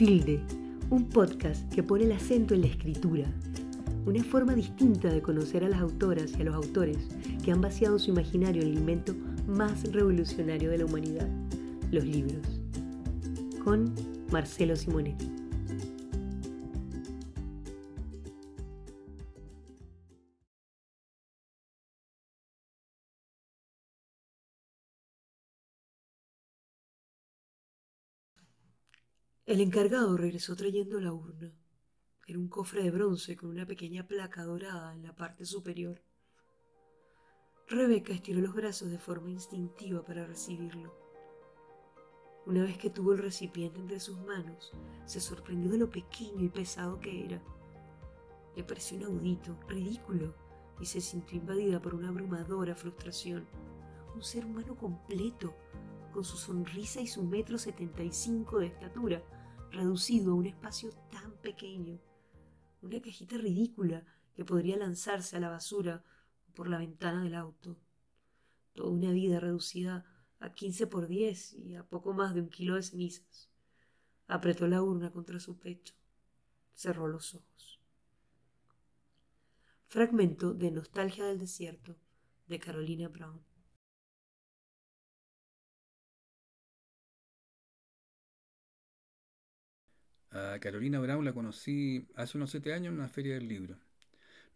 Tilde, un podcast que pone el acento en la escritura, una forma distinta de conocer a las autoras y a los autores que han vaciado su imaginario en el invento más revolucionario de la humanidad, los libros. Con Marcelo Simonetti. El encargado regresó trayendo la urna. Era un cofre de bronce con una pequeña placa dorada en la parte superior. Rebeca estiró los brazos de forma instintiva para recibirlo. Una vez que tuvo el recipiente entre sus manos, se sorprendió de lo pequeño y pesado que era. Le pareció inaudito, ridículo, y se sintió invadida por una abrumadora frustración. Un ser humano completo, con su sonrisa y su metro setenta y cinco de estatura, reducido a un espacio tan pequeño, una cajita ridícula que podría lanzarse a la basura por la ventana del auto. Toda una vida reducida a 15 por 10 y a poco más de un kilo de cenizas. Apretó la urna contra su pecho. Cerró los ojos. Fragmento de Nostalgia del Desierto de Carolina Brown. A Carolina Brown la conocí hace unos siete años en una feria del libro.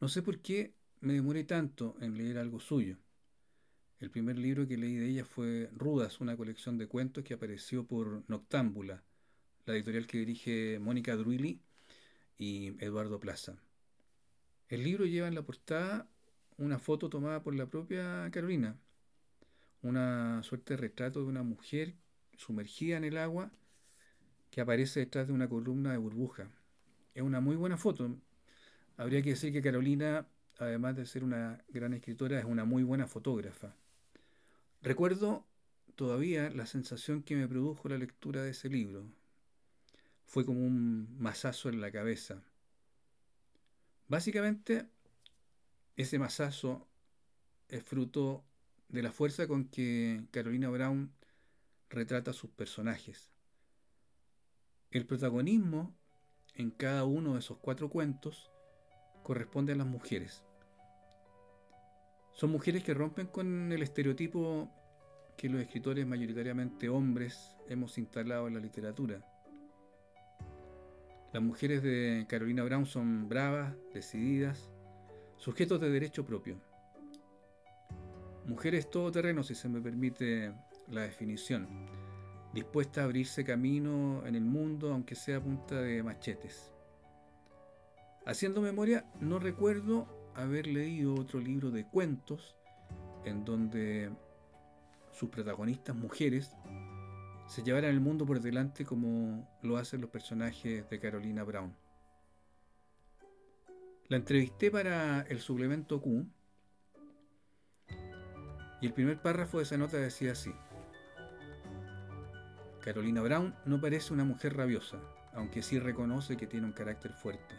No sé por qué me demoré tanto en leer algo suyo. El primer libro que leí de ella fue Rudas, una colección de cuentos que apareció por Noctámbula, la editorial que dirige Mónica Druili y Eduardo Plaza. El libro lleva en la portada una foto tomada por la propia Carolina, una suerte de retrato de una mujer sumergida en el agua que aparece detrás de una columna de burbuja. Es una muy buena foto. Habría que decir que Carolina, además de ser una gran escritora, es una muy buena fotógrafa. Recuerdo todavía la sensación que me produjo la lectura de ese libro. Fue como un mazazo en la cabeza. Básicamente, ese mazazo es fruto de la fuerza con que Carolina Brown retrata sus personajes. El protagonismo en cada uno de esos cuatro cuentos corresponde a las mujeres. Son mujeres que rompen con el estereotipo que los escritores mayoritariamente hombres hemos instalado en la literatura. Las mujeres de Carolina Brown son bravas, decididas, sujetos de derecho propio. Mujeres todoterreno, si se me permite la definición dispuesta a abrirse camino en el mundo, aunque sea a punta de machetes. Haciendo memoria, no recuerdo haber leído otro libro de cuentos en donde sus protagonistas mujeres se llevaran el mundo por delante como lo hacen los personajes de Carolina Brown. La entrevisté para el suplemento Q y el primer párrafo de esa nota decía así. Carolina Brown no parece una mujer rabiosa, aunque sí reconoce que tiene un carácter fuerte.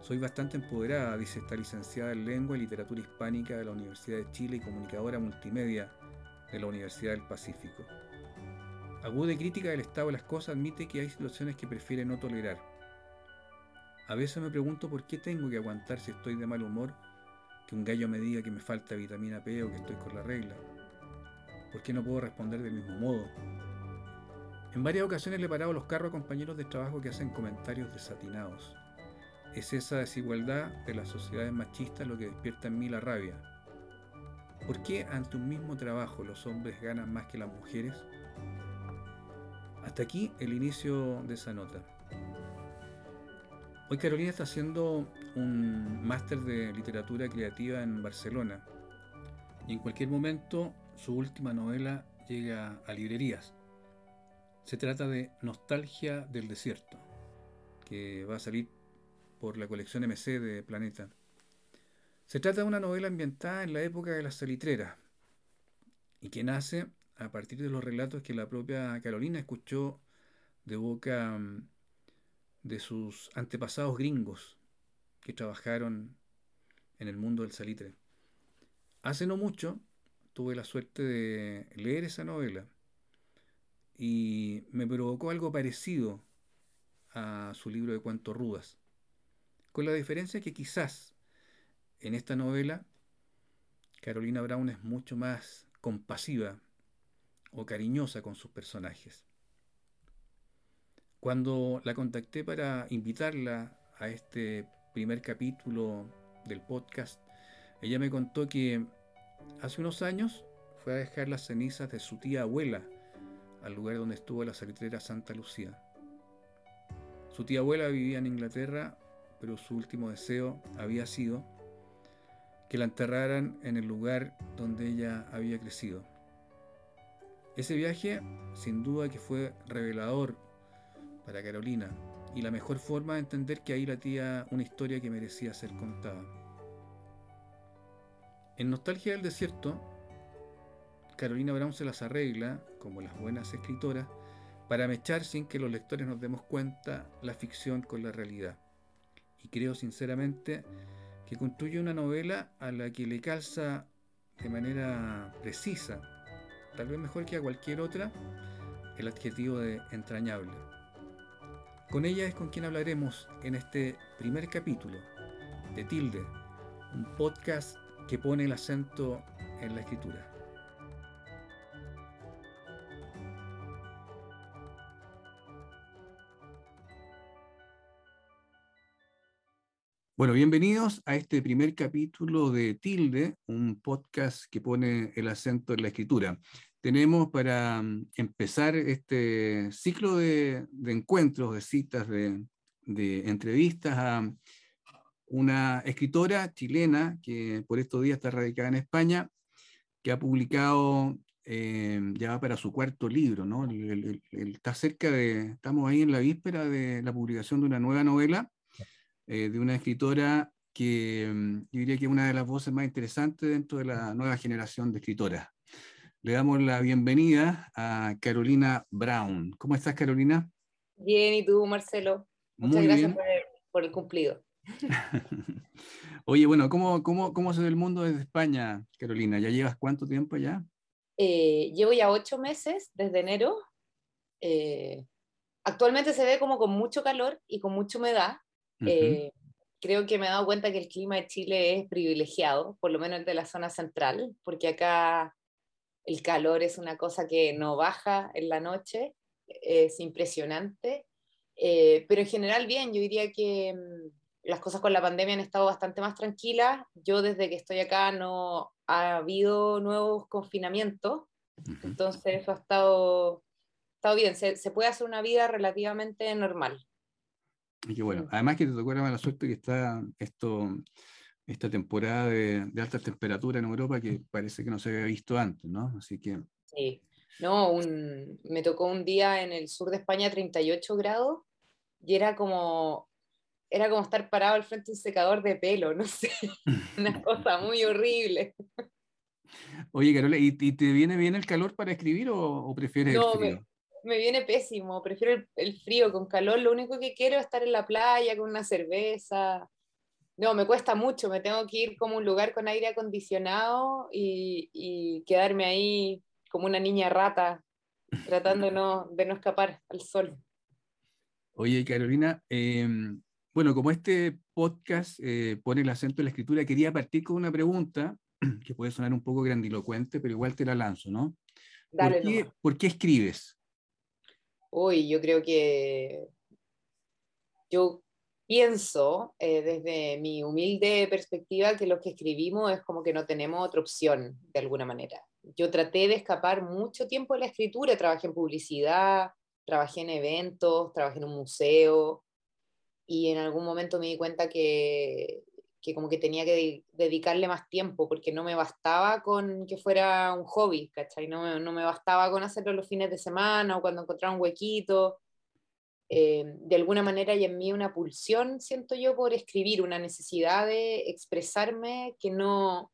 Soy bastante empoderada, dice esta licenciada en Lengua y Literatura Hispánica de la Universidad de Chile y comunicadora multimedia de la Universidad del Pacífico. Aguda y crítica del estado de las cosas admite que hay situaciones que prefiere no tolerar. A veces me pregunto por qué tengo que aguantar si estoy de mal humor que un gallo me diga que me falta vitamina P o que estoy con la regla. ¿Por qué no puedo responder del mismo modo? En varias ocasiones le he parado los carros a compañeros de trabajo que hacen comentarios desatinados. Es esa desigualdad de las sociedades machistas lo que despierta en mí la rabia. ¿Por qué ante un mismo trabajo los hombres ganan más que las mujeres? Hasta aquí el inicio de esa nota. Hoy Carolina está haciendo un máster de literatura creativa en Barcelona y en cualquier momento su última novela llega a librerías. Se trata de Nostalgia del Desierto, que va a salir por la colección MC de Planeta. Se trata de una novela ambientada en la época de las salitreras y que nace a partir de los relatos que la propia Carolina escuchó de boca mm, de sus antepasados gringos que trabajaron en el mundo del salitre. Hace no mucho tuve la suerte de leer esa novela y me provocó algo parecido a su libro de cuentos rudas, con la diferencia que quizás en esta novela Carolina Brown es mucho más compasiva o cariñosa con sus personajes. Cuando la contacté para invitarla a este primer capítulo del podcast, ella me contó que hace unos años fue a dejar las cenizas de su tía abuela al lugar donde estuvo la salitrera Santa Lucía. Su tía abuela vivía en Inglaterra, pero su último deseo había sido que la enterraran en el lugar donde ella había crecido. Ese viaje sin duda que fue revelador para Carolina y la mejor forma de entender que ahí latía una historia que merecía ser contada. En Nostalgia del Desierto, Carolina Brown se las arregla, como las buenas escritoras, para mechar sin que los lectores nos demos cuenta la ficción con la realidad. Y creo sinceramente que construye una novela a la que le calza de manera precisa, tal vez mejor que a cualquier otra, el adjetivo de entrañable. Con ella es con quien hablaremos en este primer capítulo de Tilde, un podcast que pone el acento en la escritura. Bueno, bienvenidos a este primer capítulo de Tilde, un podcast que pone el acento en la escritura. Tenemos para mm, empezar este ciclo de, encuentros, de citas, de, entrevistas a una escritora chilena que por estos días está radicada en España, que ha publicado, eh, ya para su cuarto libro, ¿no? está cerca de, estamos ahí en la víspera de la publicación de una nueva novela eh, de una escritora que mm, yo diría que es una de las voces más interesantes dentro de la nueva generación de escritoras. Le damos la bienvenida a Carolina Brown. ¿Cómo estás, Carolina? Bien, ¿y tú, Marcelo? Muchas gracias por el, cumplido. Oye, bueno, ¿cómo, cómo, cómo se ve el mundo desde España, Carolina? ¿Ya llevas cuánto tiempo ya? Eh, llevo ya ocho meses, desde enero. Eh, actualmente se ve como con mucho calor y con mucha humedad, eh, creo que me he dado cuenta que el clima de Chile es privilegiado, por lo menos de la zona central, porque acá el calor es una cosa que no baja en la noche, es impresionante, eh, pero en general bien, yo diría que mm, las cosas con la pandemia han estado bastante más tranquilas, yo desde que estoy acá no ha habido nuevos confinamientos, entonces eso ha estado, estado bien, se, se puede hacer una vida relativamente normal. Y que bueno, además que te tocó la mala suerte que está esto, esta temporada de, de alta temperatura en Europa que parece que no se había visto antes, ¿no? Así que... Sí, no, un, me tocó un día en el sur de España 38 grados y era como, era como estar parado al frente de un secador de pelo, no sé, una cosa muy horrible. Oye, Carola, ¿y, te viene bien el calor para escribir o, o prefieres el frío? Me viene pésimo, prefiero el, frío, con calor lo único que quiero es estar en la playa con una cerveza. No, me cuesta mucho, me tengo que ir como a un lugar con aire acondicionado y, quedarme ahí como una niña rata, tratando de no escapar al sol. Oye, Carolina, em, bueno, como este podcast eh, pone el acento en la escritura, quería partir con una pregunta que puede sonar un poco grandilocuente, pero igual te la lanzo, ¿no? ¿Por qué escribes? Uy, yo creo que yo pienso eh, desde mi humilde perspectiva que lo que escribimos es como que no tenemos otra opción de alguna manera. Yo traté de escapar mucho tiempo de la escritura, trabajé en publicidad, trabajé en eventos, trabajé en un museo y en algún momento me di cuenta que que como que tenía que dedicarle más tiempo, porque no me bastaba con que fuera un hobby, ¿cachai? No, no me bastaba con hacerlo los fines de semana o cuando encontraba un huequito. Eh, de alguna manera hay en mí una pulsión, siento yo, por escribir, una necesidad de expresarme que no...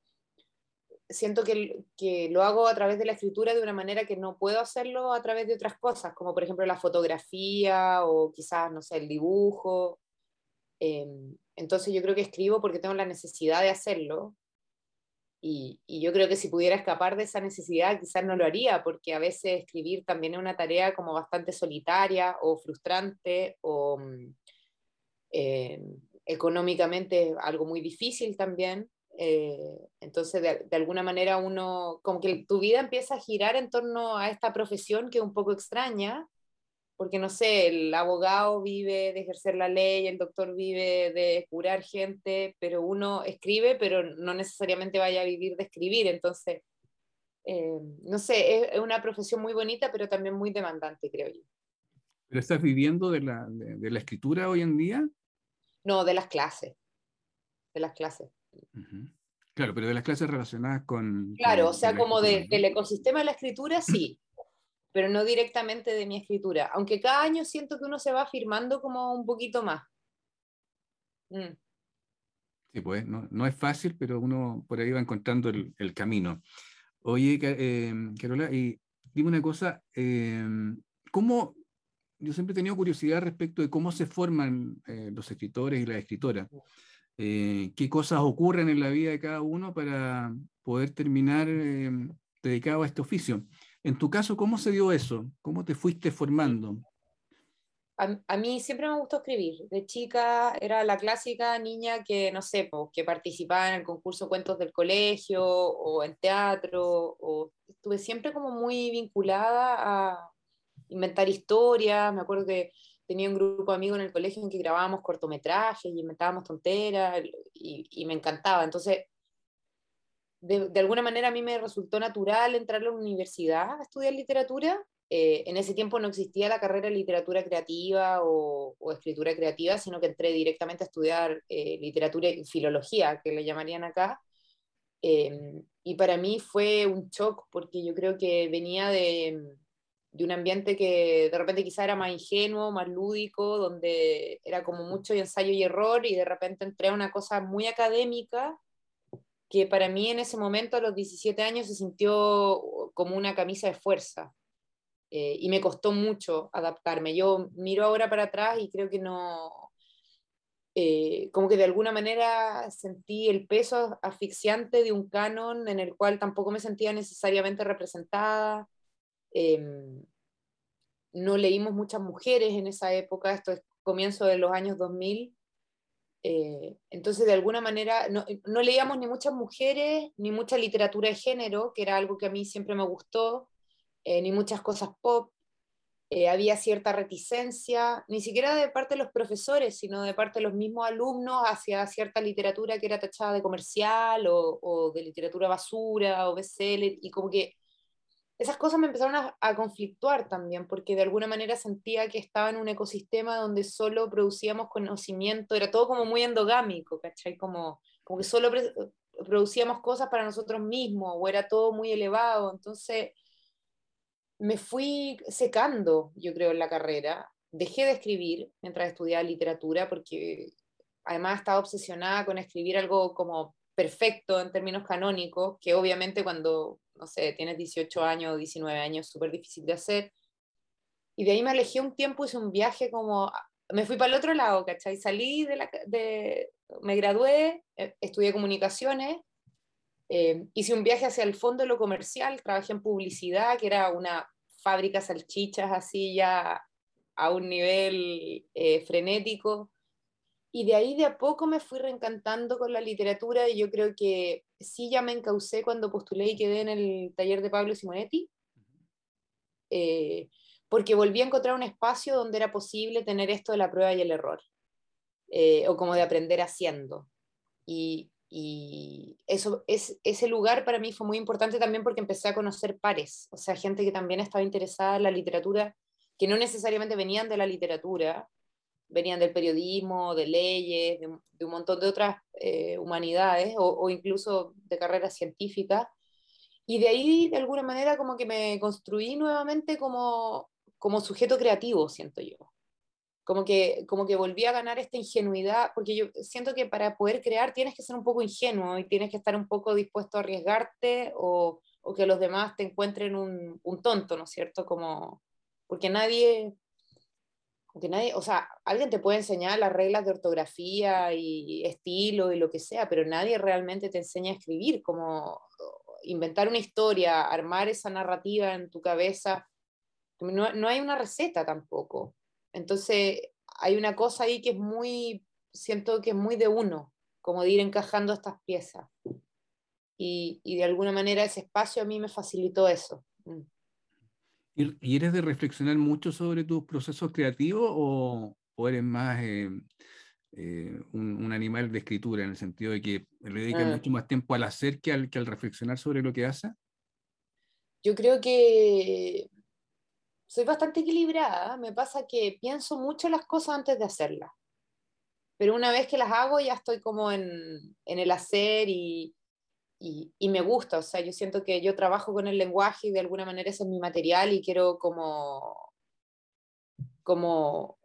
Siento que, que lo hago a través de la escritura de una manera que no puedo hacerlo a través de otras cosas, como por ejemplo la fotografía o quizás, no sé, el dibujo. Eh, entonces yo creo que escribo porque tengo la necesidad de hacerlo. y, yo creo que si pudiera escapar de esa necesidad, quizás no lo haría, porque a veces escribir también es una tarea como bastante solitaria o frustrante o mm, eh, económicamente algo muy difícil también. Eh, entonces, de, de, alguna manera uno, como que tu vida empieza a girar en torno a esta profesión que es un poco extraña, porque no sé, el abogado vive de ejercer la ley, el doctor vive de curar gente, pero uno escribe, pero no necesariamente vaya a vivir de escribir. Entonces, eh, no sé, es, una profesión muy bonita, pero también muy demandante, creo yo. ¿Pero estás viviendo de la, de, la escritura hoy en día? No, de las clases. De las clases. Claro, pero de las clases relacionadas con... Claro, o sea, como del ecosistema de la escritura, sí, pero no directamente de mi escritura, aunque cada año siento que uno se va afirmando como un poquito más. Mm. Sí, pues no, es fácil, pero uno por ahí va encontrando el, camino. Oye, eh, Carola, dime una cosa, eh, ¿cómo, yo siempre he tenido curiosidad respecto de cómo se forman eh, los escritores y las escritoras? ¿Qué cosas ocurren en la vida de cada uno para poder terminar dedicado a este oficio? En tu caso, ¿cómo se dio eso? ¿Cómo te fuiste formando? A, mí siempre me gustó escribir. De chica era la clásica niña que, no sé, que participaba en el concurso Cuentos del Colegio o en teatro. O estuve siempre como muy vinculada a inventar historias. Me acuerdo que tenía un grupo de amigos en el colegio en que grabábamos cortometrajes y inventábamos tonteras y, y me encantaba. Entonces, de, alguna manera a mí me resultó natural entrar a la universidad a estudiar literatura. Eh, en ese tiempo no existía la carrera de literatura creativa o, escritura creativa, sino que entré directamente a estudiar eh, literatura y filología, que le llamarían acá. Em, y para mí fue un shock, porque yo creo que venía de, de un ambiente que de repente quizá era más ingenuo, más lúdico, donde era como mucho ensayo y error, y de repente entré a una cosa muy académica que para mí en ese momento, a los 17 años, se sintió como una camisa de fuerza. Eh, y me costó mucho adaptarme. Yo miro ahora para atrás y creo que no, eh, como que de alguna manera sentí el peso asfixiante de un canon en el cual tampoco me sentía necesariamente representada. Em, no leímos muchas mujeres en esa época, esto es comienzo de los años 2000, eh, entonces, de alguna manera, no, leíamos ni muchas mujeres, ni mucha literatura de género, que era algo que a mí siempre me gustó, eh, ni muchas cosas pop. Eh, había cierta reticencia, ni siquiera de parte de los profesores, sino de parte de los mismos alumnos hacia cierta literatura que era tachada de comercial o, o de literatura basura o bestseller, y como que esas cosas me empezaron a, conflictuar también, porque de alguna manera sentía que estaba en un ecosistema donde solo producíamos conocimiento, era todo como muy endogámico, ¿cachai? Como, como que solo producíamos cosas para nosotros mismos, o era todo muy elevado, entonces me fui secando, yo creo, en la carrera, dejé de escribir mientras estudiaba literatura, porque además estaba obsesionada con escribir algo como perfecto en términos canónicos, que obviamente cuando no sé, tienes 18 años, 19 años, súper difícil de hacer. Y de ahí me alejé un tiempo, hice un viaje como, me fui para el otro lado, ¿cachai? Salí de la, de, me gradué, eh, estudié comunicaciones, eh, hice un viaje hacia el fondo de lo comercial, trabajé en publicidad, que era una fábrica salchichas así ya a un nivel eh, frenético. Y de ahí de a poco me fui reencantando con la literatura y yo creo que sí ya me encaucé cuando postulé y quedé en el taller de Pablo Simonetti, eh, porque volví a encontrar un espacio donde era posible tener esto de la prueba y el error, eh, o como de aprender haciendo. Y, y eso, es, ese lugar para mí fue muy importante también porque empecé a conocer pares, o sea, gente que también estaba interesada en la literatura, que no necesariamente venían de la literatura, venían del periodismo, de leyes, de, un montón de otras eh, humanidades o, incluso de carreras científicas. Y de ahí, de alguna manera, como que me construí nuevamente como, como sujeto creativo, siento yo. Como que, como que volví a ganar esta ingenuidad, porque yo siento que para poder crear tienes que ser un poco ingenuo y tienes que estar un poco dispuesto a arriesgarte o, o que los demás te encuentren un, un tonto, ¿no es cierto? Como, porque nadie, que nadie, o sea, alguien te puede enseñar las reglas de ortografía y estilo y lo que sea, pero nadie realmente te enseña a escribir, como inventar una historia, armar esa narrativa en tu cabeza. No, no hay una receta tampoco. Entonces, hay una cosa ahí que es muy, siento que es muy de uno, como de ir encajando estas piezas. Y, y de alguna manera ese espacio a mí me facilitó eso. Mm. ¿Y eres de reflexionar mucho sobre tus procesos creativos o, eres más eh, eh, un, animal de escritura en el sentido de que le dedicas ah. mucho más tiempo al hacer que al, que al reflexionar sobre lo que hace? Yo creo que soy bastante equilibrada. Me pasa que pienso mucho las cosas antes de hacerlas. Pero una vez que las hago ya estoy como en, en el hacer y, y, me gusta, o sea, yo siento que yo trabajo con el lenguaje y de alguna manera ese es mi material y quiero como, como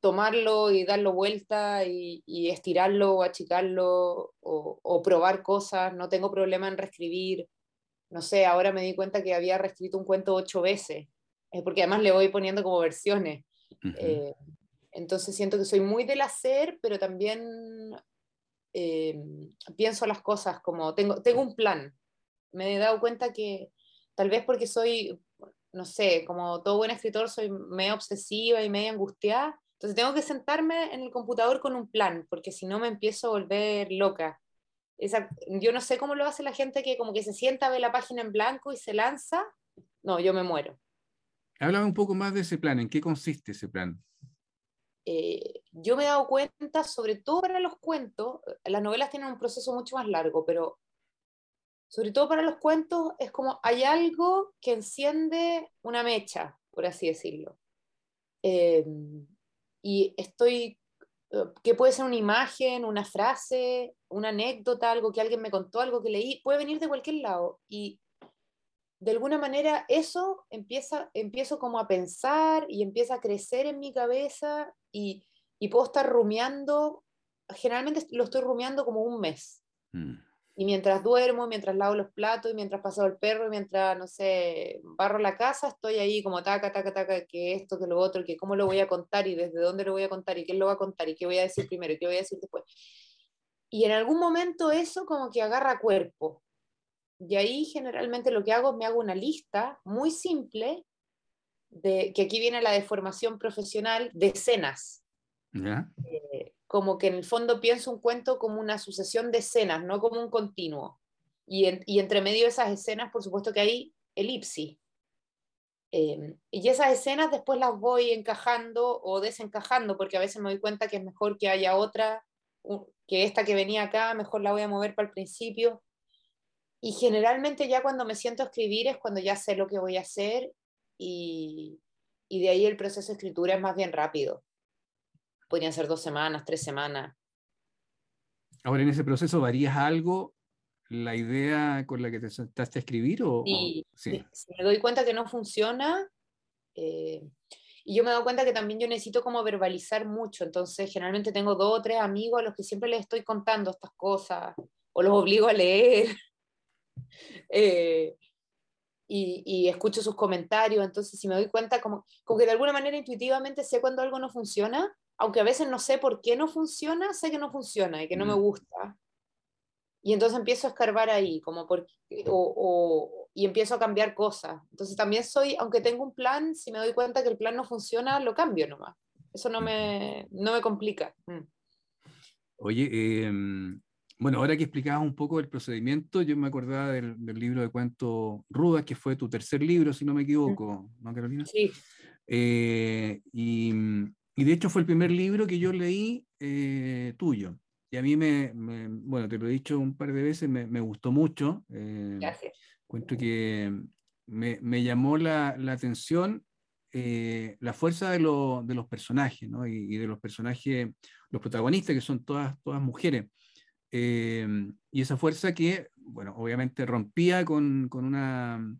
tomarlo y darlo vuelta y, estirarlo o achicarlo o, probar cosas, no tengo problema en reescribir, no sé, ahora me di cuenta que había reescrito un cuento ocho veces, porque además le voy poniendo como versiones. Eh, entonces siento que soy muy del hacer, pero también eh, pienso las cosas como tengo, tengo un plan. Me he dado cuenta que tal vez porque soy, no sé, como todo buen escritor, soy medio obsesiva y medio angustiada. Entonces tengo que sentarme en el computador con un plan, porque si no me empiezo a volver loca. Yo no sé cómo lo hace la gente que como que se sienta, ve la página en blanco y se lanza. No, yo me muero. Háblame un poco más de ese plan. ¿En qué consiste ese plan? Eh, yo me he dado cuenta, sobre todo para los cuentos, las novelas tienen un proceso mucho más largo, pero sobre todo para los cuentos es como hay algo que enciende una mecha, por así decirlo. Eh, y estoy, eh, que puede ser una imagen, una frase, una anécdota, algo que alguien me contó, algo que leí, puede venir de cualquier lado. Y de alguna manera eso empieza, empiezo como a pensar y empieza a crecer en mi cabeza y, y puedo estar rumiando, generalmente lo estoy rumiando como un mes. Mm. Y mientras duermo, mientras lavo los platos, mientras paso el perro, mientras, no sé, barro la casa, estoy ahí como taca, taca, taca, que esto, que lo otro, que cómo lo voy a contar, y desde dónde lo voy a contar, y quién lo va a contar, y qué voy a decir primero, y qué voy a decir después. Y en algún momento eso como que agarra cuerpo. Y ahí generalmente lo que hago es me hago una lista muy simple, de, que aquí viene la deformación profesional, de escenas. Eh, como que en el fondo pienso un cuento como una sucesión de escenas, no como un continuo. Y, y entre medio de esas escenas, por supuesto que hay elipsis. Em, y esas escenas después las voy encajando o desencajando, porque a veces me doy cuenta que es mejor que haya otra, que esta que venía acá, mejor la voy a mover para el principio. Y generalmente ya cuando me siento a escribir es cuando ya sé lo que voy a hacer y, y de ahí el proceso de escritura es más bien rápido. Podrían ser dos semanas, tres semanas. Ahora, en ese proceso, ¿varías algo la idea con la que te sentaste a escribir? O, sí, sí. Si me doy cuenta que no funciona, eh, y yo me doy cuenta que también yo necesito como verbalizar mucho, entonces generalmente tengo dos o tres amigos a los que siempre les estoy contando estas cosas, o los obligo a leer, Eh, y, escucho sus comentarios, entonces si me doy cuenta como, como que de alguna manera intuitivamente sé cuando algo no funciona, aunque a veces no sé por qué no funciona, sé que no funciona y que no me gusta. Y entonces empiezo a escarbar ahí, como por, o, y empiezo a cambiar cosas. Entonces también soy, aunque tengo un plan, si me doy cuenta que el plan no funciona, lo cambio nomás. Eso no me, no me complica. Mm. Oye, eh, bueno, ahora que explicabas un poco el procedimiento, yo me acordaba del, libro de cuentos Rudas, que fue tu tercer libro, si no me equivoco, ¿no, Carolina? Sí. Eh, y, y, de hecho fue el primer libro que yo leí eh, tuyo. Y a mí me, bueno, te lo he dicho un par de veces, me, me gustó mucho. Eh, Gracias. Cuento que me, me llamó la, la atención la fuerza de, lo, de, los personajes, ¿no? Y, y, de los personajes, los protagonistas, que son todas, todas mujeres. Em, y esa fuerza que, bueno, obviamente rompía con, con, una,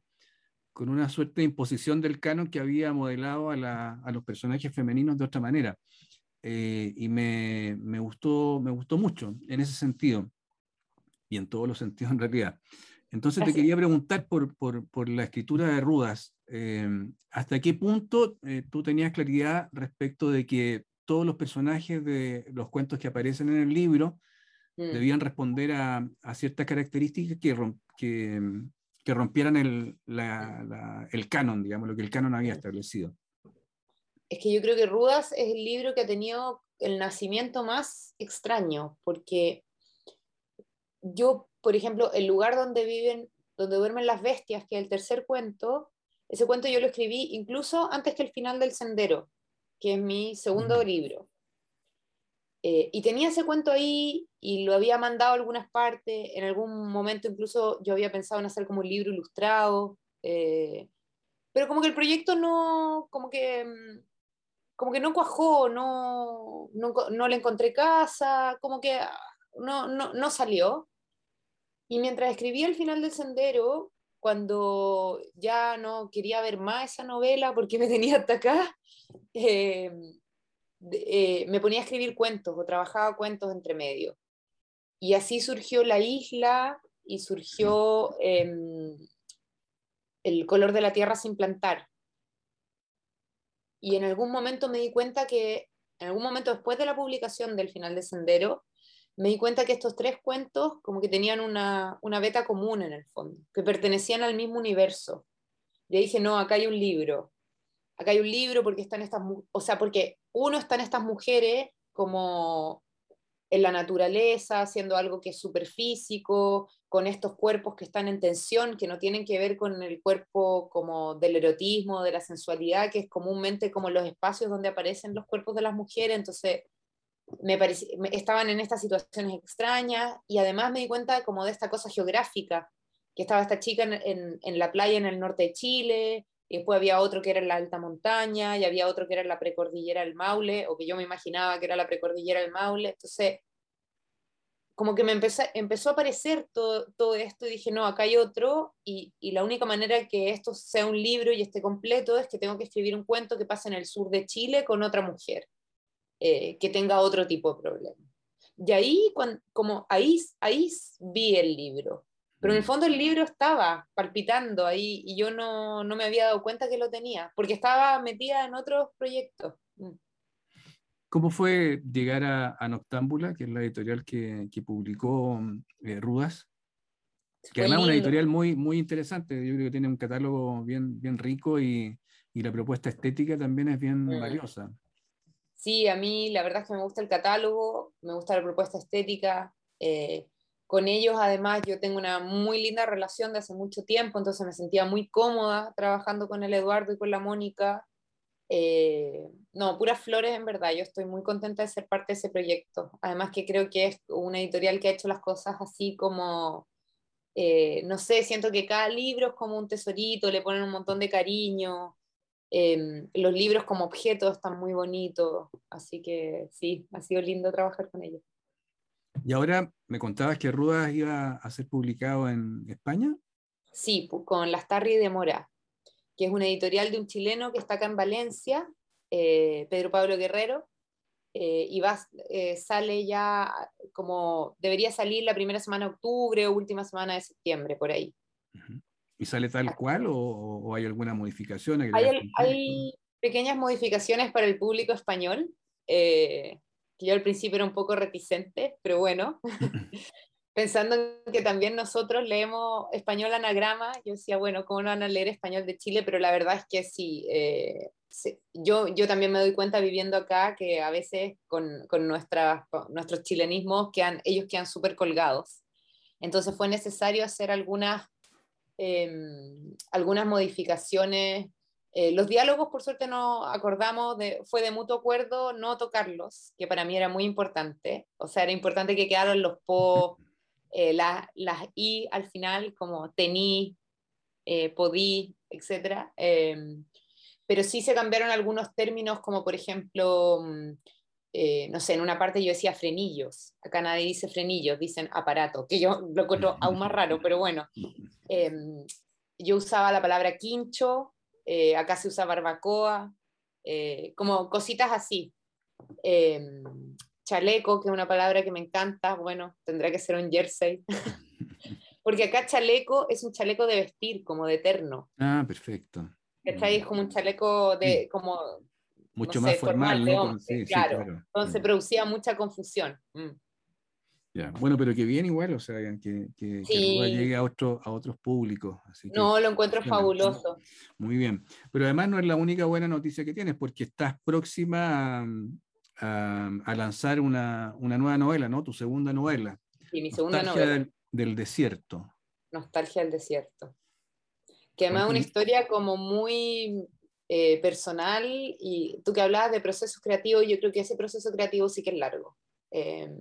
con una suerte de imposición del canon que había modelado a, la, a los personajes femeninos de otra manera. Eh, y me, me, gustó, me gustó mucho en ese sentido, y en todos los sentidos en realidad. Entonces te quería preguntar por, la escritura de Rudas, em, ¿hasta qué punto eh, tú tenías claridad respecto de que todos los personajes de los cuentos que aparecen en el libro mm. debían responder a, ciertas características que, que, rompieran el, el canon, digamos, lo que el canon había establecido? Es que yo creo que Rudas es el libro que ha tenido el nacimiento más extraño, porque yo, por ejemplo, el lugar donde viven, donde duermen las bestias, que es el tercer cuento, ese cuento yo lo escribí incluso antes que el final del Sendero, que es mi segundo libro. Eh, y tenía ese cuento ahí y lo había mandado a algunas partes. En algún momento incluso yo había pensado en hacer como un libro ilustrado. Eh, pero como que el proyecto no, como que, mm, como que no cuajó, no, no, no le encontré casa, como que ah, no, no, no salió. Y mientras escribía el final del sendero, cuando ya no quería ver más esa novela porque me tenía hasta acá, eh, eh, me ponía a escribir cuentos o trabajaba cuentos entre medio. Y así surgió La Isla y surgió em, El color de la tierra sin plantar. Y en algún momento me di cuenta que, en algún momento después de la publicación del final del sendero, me di cuenta que estos tres cuentos como que tenían una, una beta común en el fondo, que pertenecían al mismo universo. Y dije, no, acá hay un libro. Acá hay un libro porque están estas, o sea, porque uno están estas mujeres como en la naturaleza, haciendo algo que es súper físico, con estos cuerpos que están en tensión, que no tienen que ver con el cuerpo como del erotismo, de la sensualidad, que es comúnmente como los espacios donde aparecen los cuerpos de las mujeres. Entonces, me, estaban en estas situaciones extrañas y además me di cuenta como de esta cosa geográfica, que estaba esta chica en, la playa en el norte de Chile, y después había otro que era en la alta montaña, y había otro que era en la precordillera del Maule, o que yo me imaginaba que era la precordillera del Maule, entonces como que me empezó, empezó a aparecer todo, todo esto y dije, no, acá hay otro, y, y, la única manera que esto sea un libro y esté completo es que tengo que escribir un cuento que pase en el sur de Chile con otra mujer. Eh, que tenga otro tipo de problema. Y ahí, cuando, como ahí, ahí vi el libro, pero en el mm. fondo el libro estaba palpitando ahí y yo no, no me había dado cuenta que lo tenía, porque estaba metida en otros proyectos. Mm. ¿Cómo fue llegar a, a, Noctámbula, que es la editorial que, que publicó eh, Rudas? Que además es una editorial muy, muy interesante, yo creo que tiene un catálogo bien, bien rico y, y la propuesta estética también es bien mm. valiosa. Sí, a mí la verdad es que me gusta el catálogo, me gusta la propuesta estética. Eh, con ellos además yo tengo una muy linda relación de hace mucho tiempo, entonces me sentía muy cómoda trabajando con el Eduardo y con la Mónica. Eh, no, puras flores en verdad, yo estoy muy contenta de ser parte de ese proyecto. Además que creo que es una editorial que ha hecho las cosas así como, eh, no sé, siento que cada libro es como un tesorito, le ponen un montón de cariño. Em, los libros como objetos están muy bonitos, así que sí, ha sido lindo trabajar con ellos. ¿Y ahora me contabas que Rudas iba a ser publicado en España? Sí, con Las Tarri de Mora, que es una editorial de un chileno que está acá en Valencia, eh, Pedro Pablo Guerrero, eh, y va, eh, sale ya como debería salir la primera semana de octubre o última semana de septiembre, por ahí. ¿Y sale tal cual o, hay alguna modificación? Hay, pequeñas modificaciones para el público español, eh, que yo al principio era un poco reticente, pero bueno, pensando en que también nosotros leemos español anagrama, yo decía, bueno, ¿cómo no van a leer español de Chile? Pero la verdad es que sí, eh, yo, yo también me doy cuenta viviendo acá que a veces con, con, nuestros chilenismos quedan, ellos quedan súper colgados. Entonces fue necesario hacer algunas Em, algunas modificaciones. Eh, los diálogos, por suerte, no acordamos, de, fue de mutuo acuerdo no tocarlos, que para mí era muy importante. O sea, era importante que quedaran los po, eh, las i al final, como tení, eh, podí, etc. Em, pero sí se cambiaron algunos términos, como por ejemplo, mm, eh, no sé, en una parte yo decía frenillos, acá nadie dice frenillos, dicen aparato, que yo lo encuentro aún más raro, pero bueno, em, yo usaba la palabra quincho, eh, acá se usa barbacoa, eh, como cositas así. Em, chaleco, que es una palabra que me encanta, bueno, tendrá que ser un jersey. Porque acá chaleco es un chaleco de vestir, como de eterno. Ah, perfecto. ¿Cachai? Es como un chaleco de, como Mucho no más sé, formal, formal de ¿no? hombre, Sí, sí, claro. claro. Entonces Mm. producía mucha confusión. Mm. Ya, Bueno, pero que bien igual, o sea, que, Sí. Llegue a, otro, a otros públicos. Así que No, lo encuentro fabuloso. Muy bien. Pero además no es la única buena noticia que tienes, porque estás próxima a, a- a lanzar una, una nueva novela, ¿no? Tu segunda novela. Y mi segunda Nostalgia novela, del, del desierto. Nostalgia del Desierto. Que además es una historia como muy eh, personal y tú que hablabas de procesos creativos, yo creo que ese proceso creativo sí que es largo. Eh,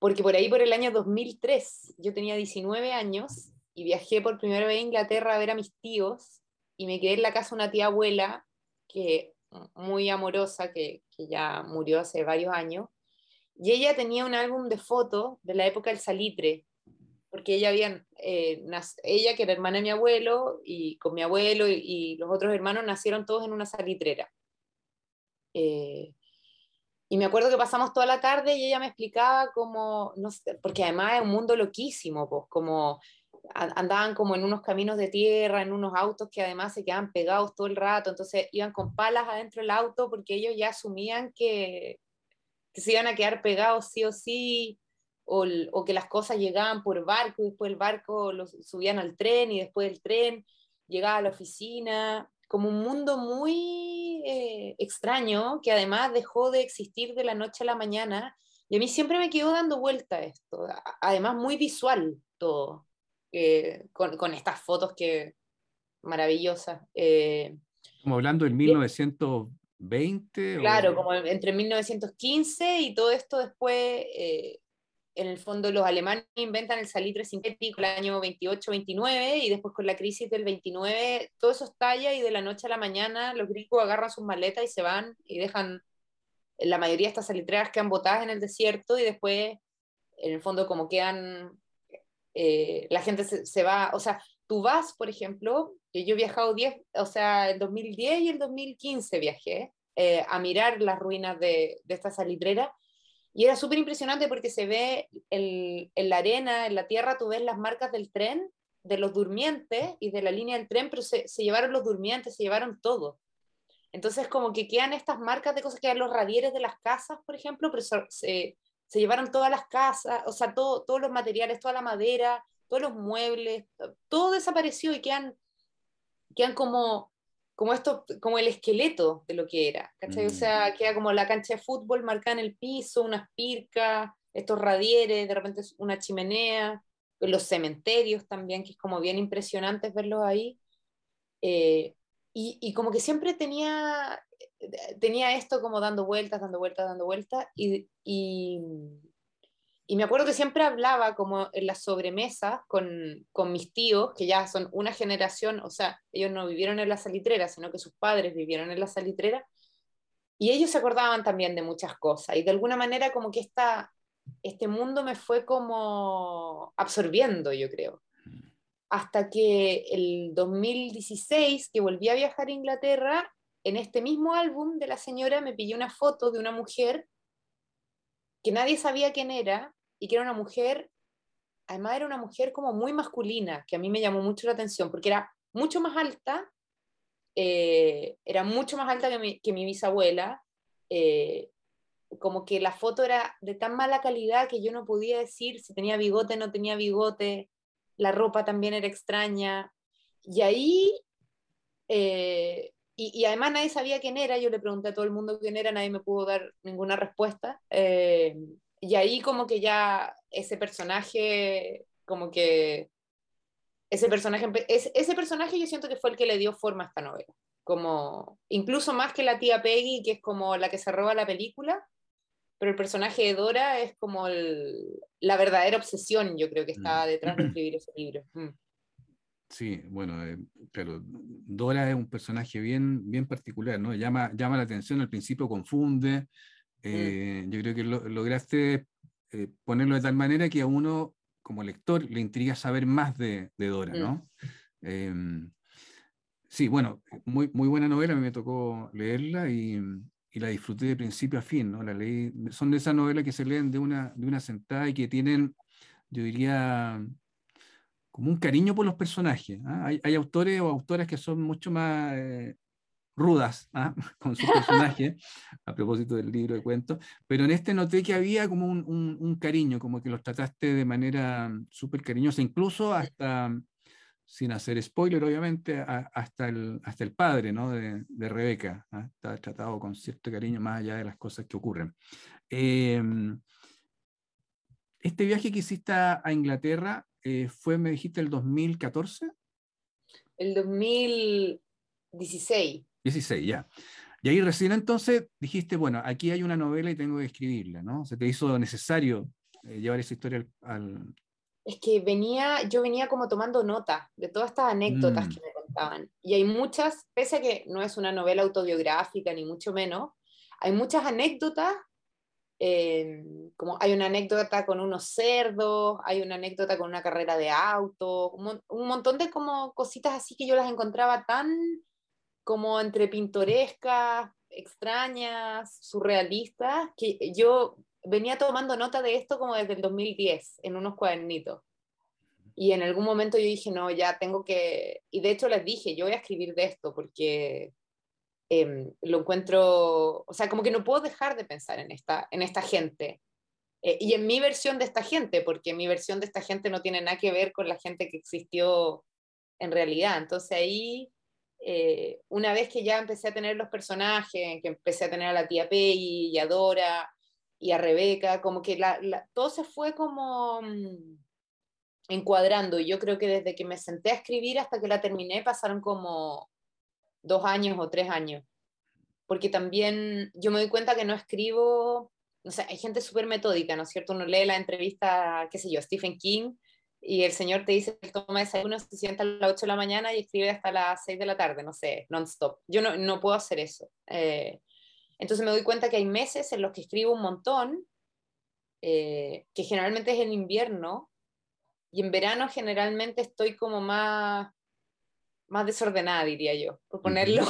porque por ahí, por el año 2003, yo tenía 19 años y viajé por primera vez a Inglaterra a ver a mis tíos y me quedé en la casa de una tía abuela que muy amorosa, que, que ya murió hace varios años, y ella tenía un álbum de fotos de la época del salitre, porque ella, habían, eh, ella que era hermana de mi abuelo, y con mi abuelo y, y los otros hermanos nacieron todos en una salitrera. Eh, y me acuerdo que pasamos toda la tarde y ella me explicaba cómo, no sé, porque además es un mundo loquísimo, pues como andaban como en unos caminos de tierra, en unos autos que además se quedaban pegados todo el rato, entonces iban con palas adentro del auto porque ellos ya asumían que, que se iban a quedar pegados sí o sí, o, o que las cosas llegaban por barco y después el barco los subían al tren y después el tren llegaba a la oficina, como un mundo muy eh, extraño que además dejó de existir de la noche a la mañana y a mí siempre me quedó dando vuelta esto, además muy visual todo, eh, con, con estas fotos que maravillosas. eh, Estamos hablando del 1920. o- Claro, como entre 1915 y todo esto después, en el fondo los alemanes inventan el salitre sintético el año 28-29 y después con la crisis del 29 todo eso estalla y de la noche a la mañana los gringos agarran sus maletas y se van y dejan, la mayoría de estas salitreras quedan botadas en el desierto y después en el fondo como quedan, eh, la gente se, se va, o sea, tú vas, por ejemplo, yo he viajado 10, o sea, el 2010 y el 2015 viajé eh, a mirar las ruinas de, de esta salitrera y era súper impresionante porque se ve el- en la arena, en la tierra, tú ves las marcas del tren, de los durmientes y de la línea del tren, pero se, se llevaron los durmientes, se llevaron todo. Entonces como que quedan estas marcas de cosas, quedan los radieres de las casas, por ejemplo, pero se, se- llevaron todas las casas, o sea, todo, todos los materiales, toda la madera, todos los muebles, todo desapareció y quedan, quedan como, como esto, como el esqueleto de lo que era, ¿cachai? O Mm. sea, queda como la cancha de fútbol marcada en el piso, unas pircas, estos radieres, de repente una chimenea, los cementerios también, que es como bien impresionante verlos ahí. Eh, y, y como que siempre tenía, tenía esto como dando vueltas, dando vueltas, dando vueltas, y, y, y me acuerdo que siempre hablaba como en las sobremesas con, con mis tíos, que ya son una generación, o sea, ellos no vivieron en la salitrera, sino que sus padres vivieron en la salitrera, y ellos se acordaban también de muchas cosas, y de alguna manera como que esta, este mundo me fue como absorbiendo, yo creo. Hasta que el 2016, que volví a viajar a Inglaterra, en este mismo álbum de la señora me pillé una foto de una mujer que nadie sabía quién era y que era una mujer, además era una mujer como muy masculina, que a mí me llamó mucho la atención, porque era mucho más alta, eh, era mucho más alta que mi, que mi bisabuela, eh, como que la foto era de tan mala calidad que yo no podía decir si tenía bigote o no tenía bigote, la ropa también era extraña, y ahí, eh, y, y, además nadie sabía quién era, yo le pregunté a todo el mundo quién era, nadie me pudo dar ninguna respuesta, eh, y ahí como que ya ese personaje, como que ese personaje, ese, ese personaje yo siento que fue el que le dio forma a esta novela, como incluso más que la tía Peggy, que es como la que se roba la película, pero el personaje de Dora es como el, la verdadera obsesión, yo creo que estaba detrás de escribir ese libro. Mm. Sí, bueno, eh, claro, Dora es un personaje bien, bien particular, ¿no? Llama, llama la atención, al principio confunde. Eh, mm. Yo creo que lo, lograste eh, ponerlo de tal manera que a uno, como lector, le intriga saber más de, de Dora, ¿no? Mm. sí, bueno, muy, muy buena novela, a mí me tocó leerla y, y la disfruté de principio a fin, ¿no? La leí, son de esas novelas que se leen de una, de una sentada y que tienen, yo diría, como un cariño por los personajes. ¿ah? Hay, autores o autoras que son mucho más eh, rudas ¿ah? con sus personajes, a propósito del libro de cuentos, pero en este noté que había como un, cariño, como que los trataste de manera súper cariñosa, incluso hasta, sin hacer spoiler obviamente, hasta, el, hasta el padre ¿no? de, de Rebeca, ¿ah? está tratado con cierto cariño más allá de las cosas que ocurren. Em, este viaje que hiciste a Inglaterra eh, fue, me dijiste, el 2014. El 2016. 16, ya. Y ahí recién entonces dijiste, bueno, aquí hay una novela y tengo que escribirla, ¿no? ¿Se te hizo necesario eh, llevar esa historia al, Es que venía, yo venía como tomando nota de todas estas anécdotas mm. que me contaban. Y hay muchas, pese a que no es una novela autobiográfica, ni mucho menos, hay muchas anécdotas Em, como hay una anécdota con unos cerdos, hay una anécdota con una carrera de auto, un, un, montón de como cositas así que yo las encontraba tan como entre pintorescas, extrañas, surrealistas, que yo venía tomando nota de esto como desde el 2010 en unos cuadernitos. Y en algún momento yo dije, no, ya tengo que, y de hecho les dije, yo voy a escribir de esto porque Em, lo encuentro, o sea, como que no puedo dejar de pensar en esta, en esta gente. Eh, y en mi versión de esta gente, porque mi versión de esta gente no tiene nada que ver con la gente que existió en realidad. Entonces ahí, eh, una vez que ya empecé a tener los personajes, que empecé a tener a la tía Peggy y a Dora y a Rebeca, como que la, todo se fue como mm, encuadrando. Y yo creo que desde que me senté a escribir hasta que la terminé pasaron como dos años o tres años. Porque también yo me doy cuenta que no escribo, o sea, hay gente súper metódica, ¿no es cierto? Uno lee la entrevista, qué sé yo, Stephen King, y el señor te dice que toma desayuno, se sienta a las 8 de la mañana y escribe hasta las 6 de la tarde, no sé, non-stop. Yo no, no, puedo hacer eso. Eh, entonces me doy cuenta que hay meses en los que escribo un montón, eh, que generalmente es en invierno, y en verano generalmente estoy como más más desordenada, diría yo, por ponerlo,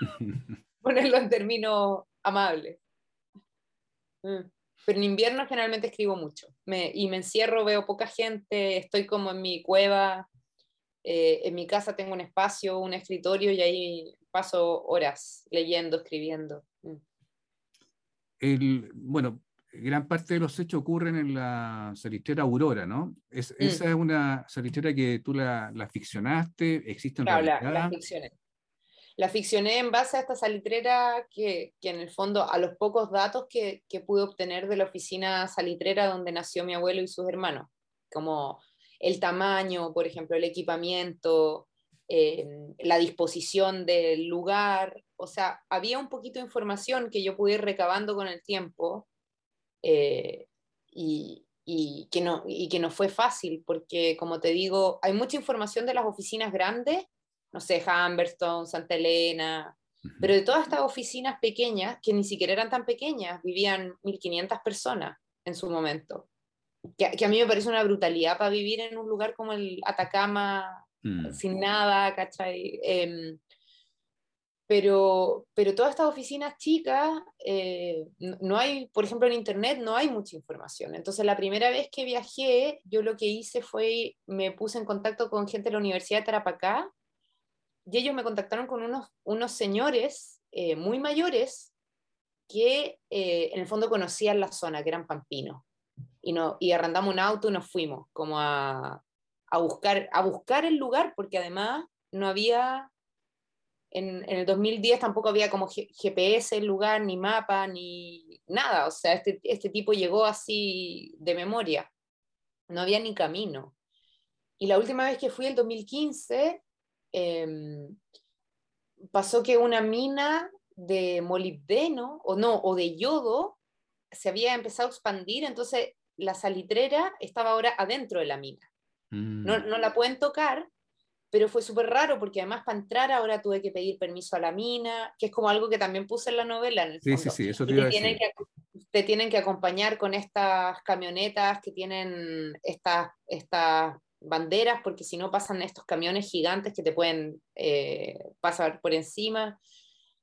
ponerlo en términos amables. Mm. Pero en invierno generalmente escribo mucho me, y me encierro, veo poca gente, estoy como en mi cueva, eh, en mi casa tengo un espacio, un escritorio y ahí paso horas leyendo, escribiendo. Mm. El, bueno, gran parte de los hechos ocurren en la salitrera Aurora, ¿no? Es, mm. Esa es una salitrera que tú la, la ficcionaste, existe en realidad. La, la, ficcioné. La ficcioné en base a esta salitrera que, que en el fondo, a los pocos datos que, que, pude obtener de la oficina salitrera donde nació mi abuelo y sus hermanos, como el tamaño, por ejemplo, el equipamiento, eh, la disposición del lugar, o sea, había un poquito de información que yo pude ir recabando con el tiempo eh, y, y, que no, y que no fue fácil, porque como te digo, hay mucha información de las oficinas grandes, no sé, Humberstone, Santa Elena, pero de todas estas oficinas pequeñas, que ni siquiera eran tan pequeñas, vivían 1.500 personas en su momento. Que, que, a mí me parece una brutalidad para vivir en un lugar como el Atacama, mm. sin nada, ¿cachai? Eh, pero, pero todas estas oficinas chicas, eh, no hay, por ejemplo, en Internet no hay mucha información. Entonces, la primera vez que viajé, yo lo que hice fue, me puse en contacto con gente de la Universidad de Tarapacá, y ellos me contactaron con unos, unos señores eh, muy mayores que eh, en el fondo conocían la zona, que eran pampinos. Y, no, y arrendamos un auto y nos fuimos como a, a, buscar, a buscar el lugar, porque además no había en, el 2010 tampoco había como GPS el lugar, ni mapa, ni nada. O sea, este, este tipo llegó así de memoria. No había ni camino. Y la última vez que fui, el 2015, em, pasó que una mina de molibdeno, o no, o de yodo, se había empezado a expandir, entonces la salitrera estaba ahora adentro de la mina. No, mm. no, la pueden tocar, pero fue súper raro porque además para entrar ahora tuve que pedir permiso a la mina, que es como algo que también puse en la novela. En el sí, sí, sí, eso te, iba tienen que, te tienen que acompañar con estas camionetas que tienen estas, estas banderas, porque si no pasan estos camiones gigantes que te pueden eh, pasar por encima.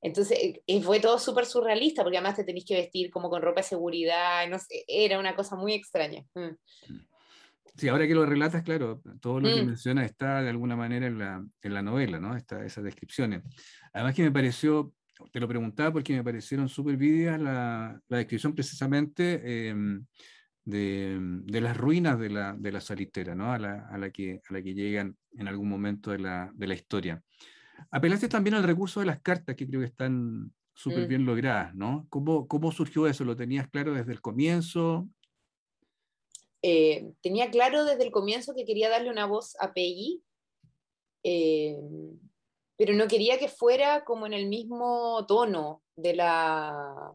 Entonces eh, fue todo súper surrealista, porque además te tenés que vestir como con ropa de seguridad, no sé, era una cosa muy extraña. Mm. mm. Sí, ahora que lo relatas, claro, todo lo que Mm. mencionas está de alguna manera en la, en la novela, ¿no? Está, esas descripciones. Además que me pareció, te lo preguntaba porque me parecieron súper vívidas la, la descripción precisamente em, de, de las ruinas de la, de la salitera, ¿no? A la, a la que, a la que llegan en algún momento de la, de la historia. Apelaste también al recurso de las cartas, que creo que están súper Mm. bien logradas, ¿no? ¿Cómo, ¿Cómo surgió eso? ¿Lo tenías claro desde el comienzo? Eh, tenía claro desde el comienzo que quería darle una voz a Peggy, eh, pero no quería que fuera como en el mismo tono de la...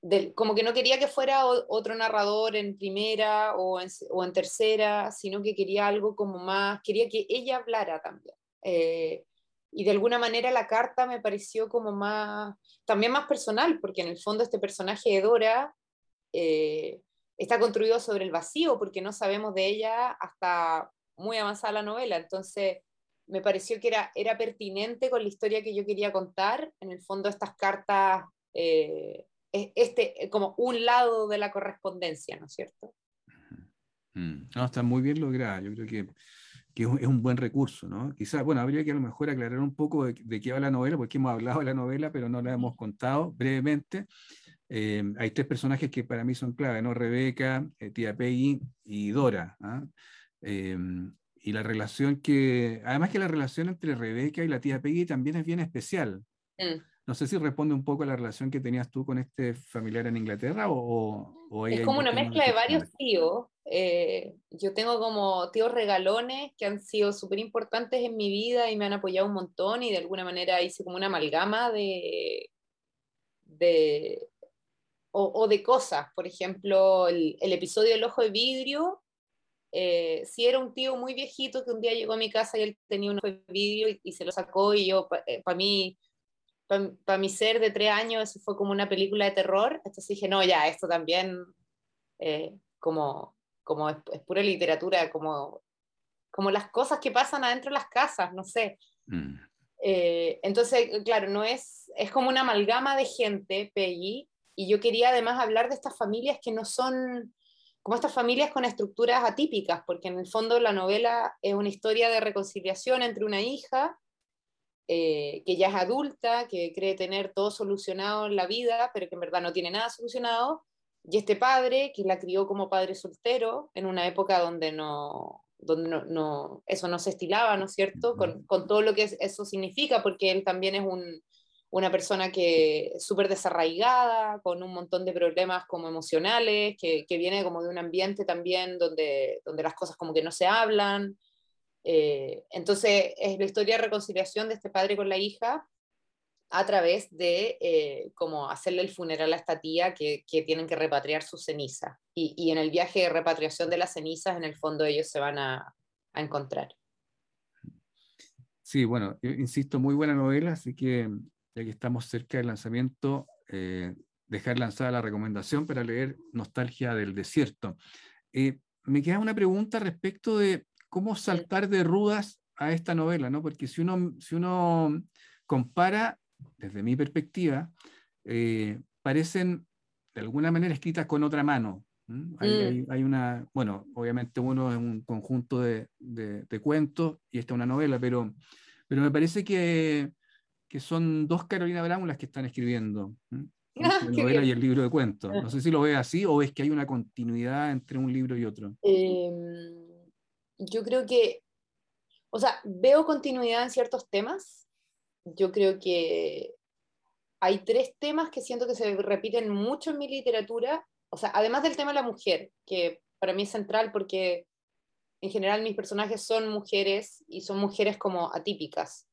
del- como que no quería que fuera otro narrador en primera o en, tercera, sino que quería algo como más, quería que ella hablara también. Eh, y de alguna manera la carta me pareció como más, también más personal, porque en el fondo este personaje de Dora eh, está construido sobre el vacío, porque no sabemos de ella hasta muy avanzada la novela. Entonces, me pareció que era, era pertinente con la historia que yo quería contar. En el fondo, estas cartas, eh, este, como un lado de la correspondencia, ¿no es cierto? Mm, No, está muy bien lograda. Yo creo que, que es un- buen recurso, ¿no? Quizás, bueno, habría que a lo mejor aclarar un poco de, de qué va la novela, porque hemos hablado de la novela, pero no la hemos contado brevemente. Eh, hay tres personajes que para mí son clave, ¿no? Rebeca, eh, tía Peggy y Dora. ¿ah? Eh, y la relación que, además que la relación entre Rebeca y la tía Peggy también es bien especial. Mm. No sé si responde un poco a la relación que tenías tú con este familiar en Inglaterra o, Es como una mezcla de varios tíos. Eh, yo tengo como tíos regalones que han sido súper importantes en mi vida y me han apoyado un montón y de alguna manera hice como una amalgama de, de o, o de cosas. Por ejemplo, el, el episodio del ojo de vidrio, eh, si era un tío muy viejito que un día llegó a mi casa y él tenía un ojo de vidrio y, y se lo sacó y yo, para mí, para mi ser de tres años, eso fue como una película de terror. Entonces dije, no, ya, esto también eh, como, como es, es, pura literatura, como, como las cosas que pasan adentro de las casas, no sé. Mm. Eh, entonces, claro, no es, es como una amalgama de gente, Peggy, y yo quería además hablar de estas familias que no son como estas familias con estructuras atípicas, porque en el fondo la novela es una historia de reconciliación entre una hija eh, que ya es adulta, que cree tener todo solucionado en la vida, pero que en verdad no tiene nada solucionado, y este padre que la crió como padre soltero en una época donde no, donde no, no eso no se estilaba, ¿no es cierto? Con, con todo lo que eso significa, porque él también es un, una persona que súper desarraigada, con un montón de problemas como emocionales, que, que, viene como de un ambiente también donde, donde las cosas como que no se hablan. Eh, entonces es la historia de reconciliación de este padre con la hija a través de eh, como hacerle el funeral a esta tía que, tienen que repatriar sus cenizas. Y, en el viaje de repatriación de las cenizas, en el fondo ellos se van a, a encontrar. Sí, bueno, insisto, muy buena novela, así que ya que estamos cerca del lanzamiento, eh, dejar lanzada la recomendación para leer Nostalgia del Desierto. Eh, me queda una pregunta respecto de cómo saltar de rudas a esta novela, ¿no? Porque si uno, si uno compara, desde mi perspectiva, eh, parecen de alguna manera escritas con otra mano. ¿Mm? Hay, mm. hay, hay, una, bueno, obviamente uno es un conjunto de, de, de cuentos y esta es una novela, pero, pero me parece que, que son dos Carolina Brown las que están escribiendo. ¿Mm? Ah, la novela bien. y el libro de cuentos. No sé si lo ve así o es que hay una continuidad entre un libro y otro. Eh, yo creo que, o sea, veo continuidad en ciertos temas. Yo creo que hay tres temas que siento que se repiten mucho en mi literatura. O sea, además del tema de la mujer, que para mí es central porque en general mis personajes son mujeres y son mujeres como atípicas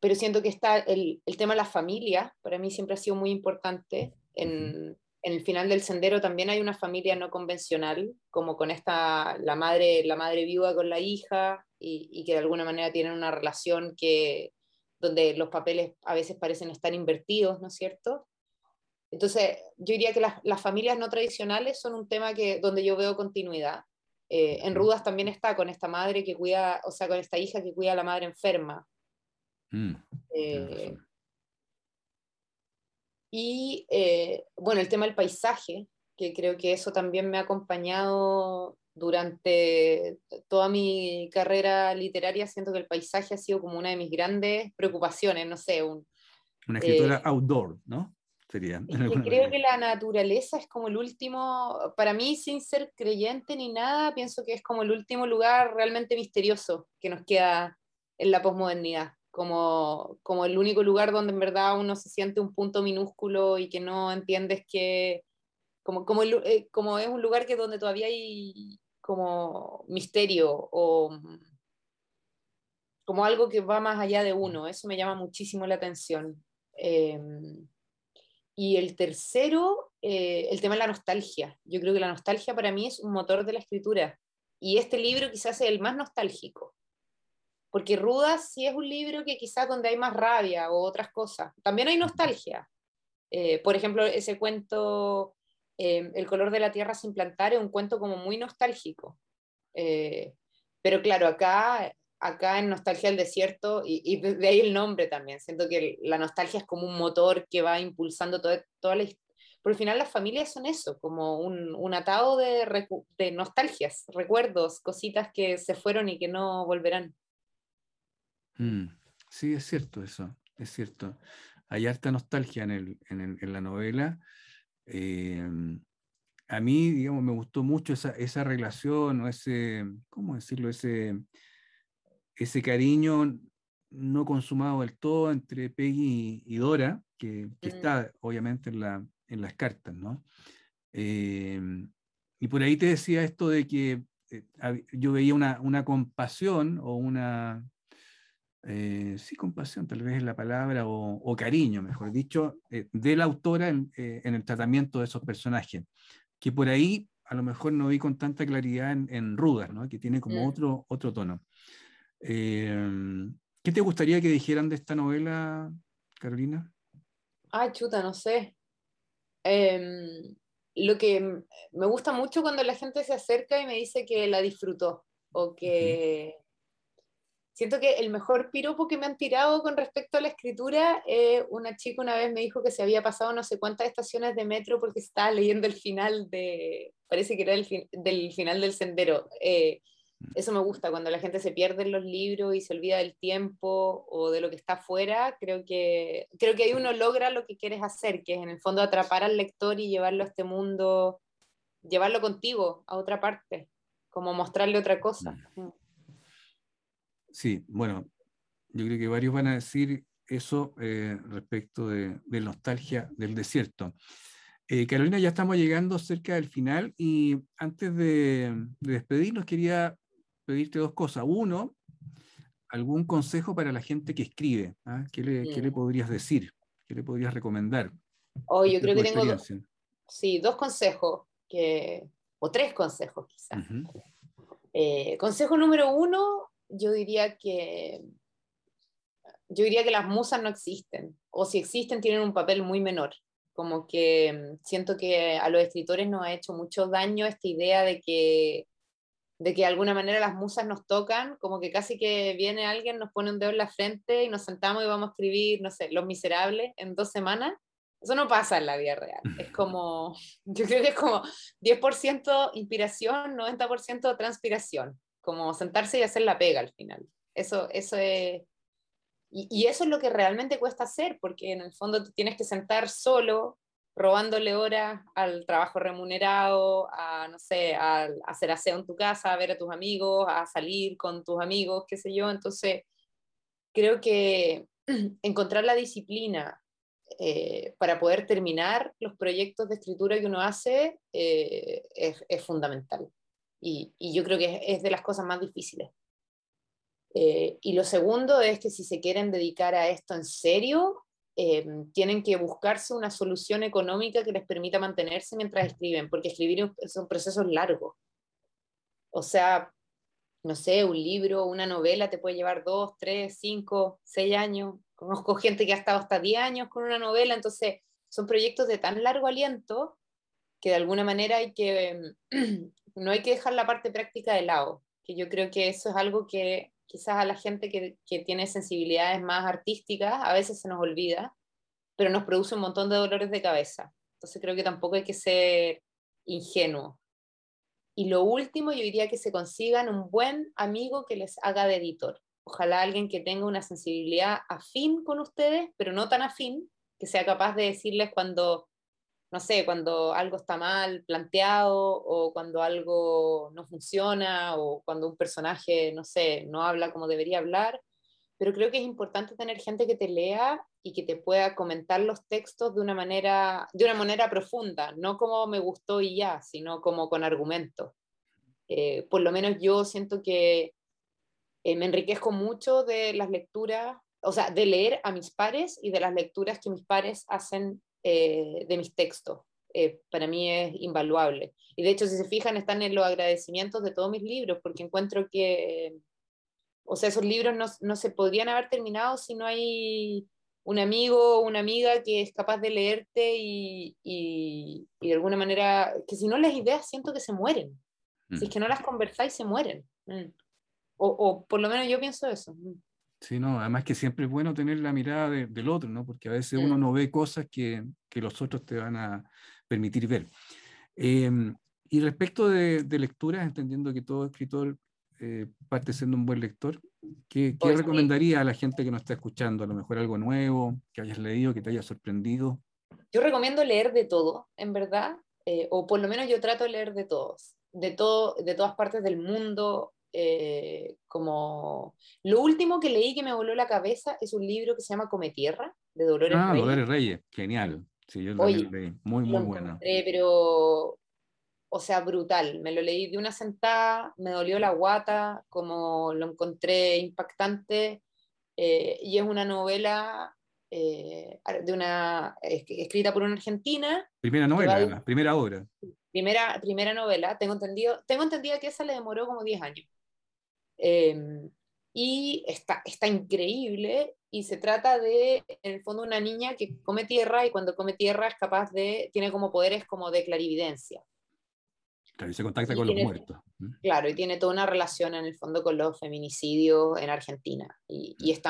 pero siento que está el, el, tema de la familia, para mí siempre ha sido muy importante. En, en, el final del sendero también hay una familia no convencional, como con esta, la madre, la madre viuda con la hija, y, y que de alguna manera tienen una relación que, donde los papeles a veces parecen estar invertidos, ¿no es cierto? Entonces, yo diría que las, las familias no tradicionales son un tema que, donde yo veo continuidad. Eh, en Rudas también está con esta madre que cuida, o sea, con esta hija que cuida a la madre enferma, Mm, eh, y eh, bueno, el tema del paisaje, que creo que eso también me ha acompañado durante toda mi carrera literaria siento que el paisaje ha sido como una de mis grandes preocupaciones, no sé, un, una escritora eh, outdoor, ¿no? Sería. creo que la naturaleza es como el último, para mí sin ser creyente ni nada, pienso que es como el último lugar realmente misterioso que nos queda en la posmodernidad, como, como el único lugar donde en verdad uno se siente un punto minúsculo y que no entiendes que, como, como, eh, como es un lugar que donde todavía hay como misterio o como algo que va más allá de uno, eso me llama muchísimo la atención. Em, y el tercero, eh, el tema de la nostalgia. Yo creo que la nostalgia para mí es un motor de la escritura. Y este libro quizás es el más nostálgico. Porque Rudas sí es un libro que quizás donde hay más rabia o otras cosas. También hay nostalgia. Eh, por ejemplo, ese cuento, em, El color de la tierra sin plantar, es un cuento como muy nostálgico. Eh, pero claro, acá acá en Nostalgia del Desierto, y, de ahí el nombre también, siento que la nostalgia es como un motor que va impulsando toda, toda la Por el final las familias son eso, como un, un atado de, de, nostalgias, recuerdos, cositas que se fueron y que no volverán. Mm, sí, es cierto eso, es cierto. Hay harta nostalgia en, el, en, en la novela. Eh, a mí, digamos, me gustó mucho esa, esa relación o ese, ¿cómo decirlo? Ese ese cariño no consumado del todo entre Peggy y, Dora, que, mm. está obviamente en, la, en, las cartas, ¿no? Em, y por ahí te decía esto de que eh, yo veía una, una, compasión o una, eh, sí, compasión tal vez es la palabra, o, cariño, mejor dicho, eh, de la autora en, en, el tratamiento de esos personajes, que por ahí a lo mejor no vi con tanta claridad en, en Rudas, ¿no? que tiene como mm. otro, otro tono. Em, ¿Qué te gustaría que dijeran de esta novela, Carolina? Ah, chuta, no sé. Em, lo que me gusta mucho cuando la gente se acerca y me dice que la disfrutó o que siento que el mejor piropo que me han tirado con respecto a la escritura, eh, una chica una vez me dijo que se había pasado no sé cuántas estaciones de metro porque estaba leyendo el final de, parece que era el del final del sendero. Eh, eso me gusta, cuando la gente se pierde en los libros y se olvida del tiempo o de lo que está afuera, creo que, creo que ahí uno logra lo que quieres hacer, que es en el fondo atrapar al lector y llevarlo a este mundo, llevarlo contigo a otra parte, como mostrarle otra cosa. Mm. Mm. Sí, bueno, yo creo que varios van a decir eso eh, respecto de, nostalgia del desierto. Eh, Carolina, ya estamos llegando cerca del final y antes de, de despedirnos quería pedirte dos cosas. Uno, algún consejo para la gente que escribe. ¿ah? ¿Qué, le, ¿Qué, le, podrías decir? ¿Qué le podrías recomendar? Oh, yo creo que tengo sí, dos consejos, que, o tres consejos quizás. Eh, consejo número uno, yo diría que yo diría que las musas no existen, o si existen tienen un papel muy menor. Como que mm, siento que a los escritores nos ha hecho mucho daño esta idea de que de que de alguna manera las musas nos tocan, como que casi que viene alguien, nos pone un dedo en la frente y nos sentamos y vamos a escribir, no sé, Los Miserables en dos semanas. Eso no pasa en la vida real. Es como, yo creo que es como 10% inspiración, 90% transpiración. Como sentarse y hacer la pega al final. Eso, eso es... Y, eso es lo que realmente cuesta hacer, porque en el fondo tú tienes que sentar solo robándole horas al trabajo remunerado, a, no sé, a, hacer aseo en tu casa, a ver a tus amigos, a salir con tus amigos, qué sé yo. Entonces, creo que encontrar la disciplina eh, para poder terminar los proyectos de escritura que uno hace eh, es, fundamental. Y, yo creo que es, de las cosas más difíciles. Eh, y lo segundo es que si se quieren dedicar a esto en serio, eh, tienen que buscarse una solución económica que les permita mantenerse mientras escriben, porque escribir es un proceso largo. O sea, no sé, un libro, una novela te puede llevar dos, tres, cinco, seis años. Conozco gente que ha estado hasta diez años con una novela, entonces son proyectos de tan largo aliento que de alguna manera hay que, no hay que dejar la parte práctica de lado, que yo creo que eso es algo que quizás a la gente que, tiene sensibilidades más artísticas a veces se nos olvida, pero nos produce un montón de dolores de cabeza. Entonces creo que tampoco hay que ser ingenuo. Y lo último, yo diría que se consigan un buen amigo que les haga de editor. Ojalá alguien que tenga una sensibilidad afín con ustedes, pero no tan afín, que sea capaz de decirles cuando, no sé, cuando algo está mal planteado o cuando algo no funciona o cuando un personaje, no sé, no habla como debería hablar. Pero creo que es importante tener gente que te lea y que te pueda comentar los textos de una manera, de una manera profunda, no como me gustó y ya, sino como con argumentos. Eh, por lo menos yo siento que eh, me enriquezco mucho de las lecturas, o sea, de leer a mis pares y de las lecturas que mis pares hacen eh, de mis textos. para mí es invaluable. Y de hecho, si se fijan, están en los agradecimientos de todos mis libros, porque encuentro que, o sea, esos libros no, no se podrían haber terminado si no hay un amigo o una amiga que es capaz de leerte y, y, de alguna manera, que si no las ideas siento que se mueren. Si es mm. que no las conversáis, se mueren. Mm. O, o, por lo menos yo pienso eso. Mm. Sí, no, además que siempre es bueno tener la mirada del otro, ¿no? Porque a veces uno no ve cosas que, que, los otros te van a permitir ver. Em, y respecto de, de, lecturas, entendiendo que todo escritor eh, parte siendo un buen lector, ¿qué, qué recomendaría a la gente que nos está escuchando? A lo mejor algo nuevo, que hayas leído, que te haya sorprendido. Yo recomiendo leer de todo, en verdad, eh, o por lo menos yo trato de leer de todos, de, todo, de todas partes del mundo. Eh, como lo último que leí que me voló la cabeza es un libro que se llama Come Tierra de Dolores ah, Reyes. Dolores Reyes, genial. Sí, yo lo leí, muy, muy bueno. Pero o sea, brutal. Me lo leí de una sentada, me dolió la guata, como lo encontré impactante. Eh, y es una novela eh, de una, escrita por una argentina. Primera novela, primera obra. Primera, primera novela. Tengo entendido, tengo entendido que esa le demoró como 10 años. Em, y está, está increíble y se trata de, en el fondo, una niña que come tierra y cuando come tierra es capaz de, tiene como poderes como de clarividencia. Claro, y se contacta con los muertos. Claro, y tiene toda una relación en el fondo con los feminicidios en Argentina. Y, y es,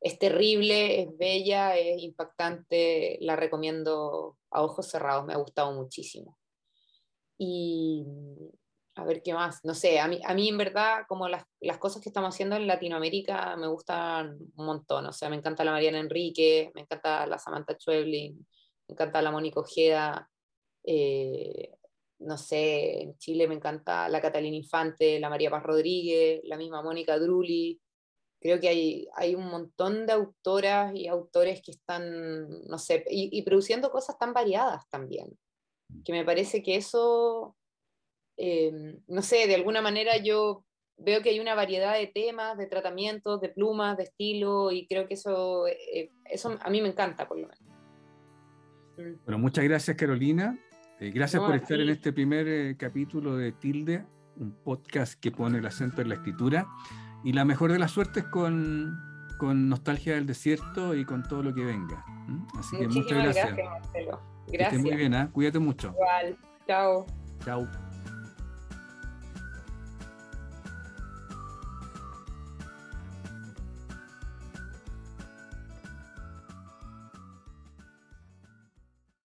es terrible, es bella, es impactante, la recomiendo a ojos cerrados, me ha gustado muchísimo. Y a ver qué más, no sé, a mí, a mí en verdad como las, las cosas que estamos haciendo en Latinoamérica me gustan un montón, o sea, me encanta la Mariana Enrique, me encanta la Samantha Schweblin, me encanta la Mónica Ojeda, eh, no sé, en Chile me encanta la Catalina Infante, la María Paz Rodríguez, la misma Mónica Drulli. Creo que hay, hay un montón de autoras y autores que están, no sé, y, produciendo cosas tan variadas también, que me parece que eso, em, no sé, de alguna manera yo veo que hay una variedad de temas, de tratamientos, de plumas, de estilo, y creo que eso, eh, eso a mí me encanta, por lo menos. Mm. Bueno, muchas gracias, Carolina. Eh, gracias por estar en este primer eh, capítulo de Tilde, un podcast que pone el acento en la escritura. Y la mejor de las suertes con, con Nostalgia del Desierto y con todo lo que venga. Así que muchas gracias. Gracias, Marcelo. Gracias. muy bien, ¿eh? cuídate mucho. Igual, chao. Chao.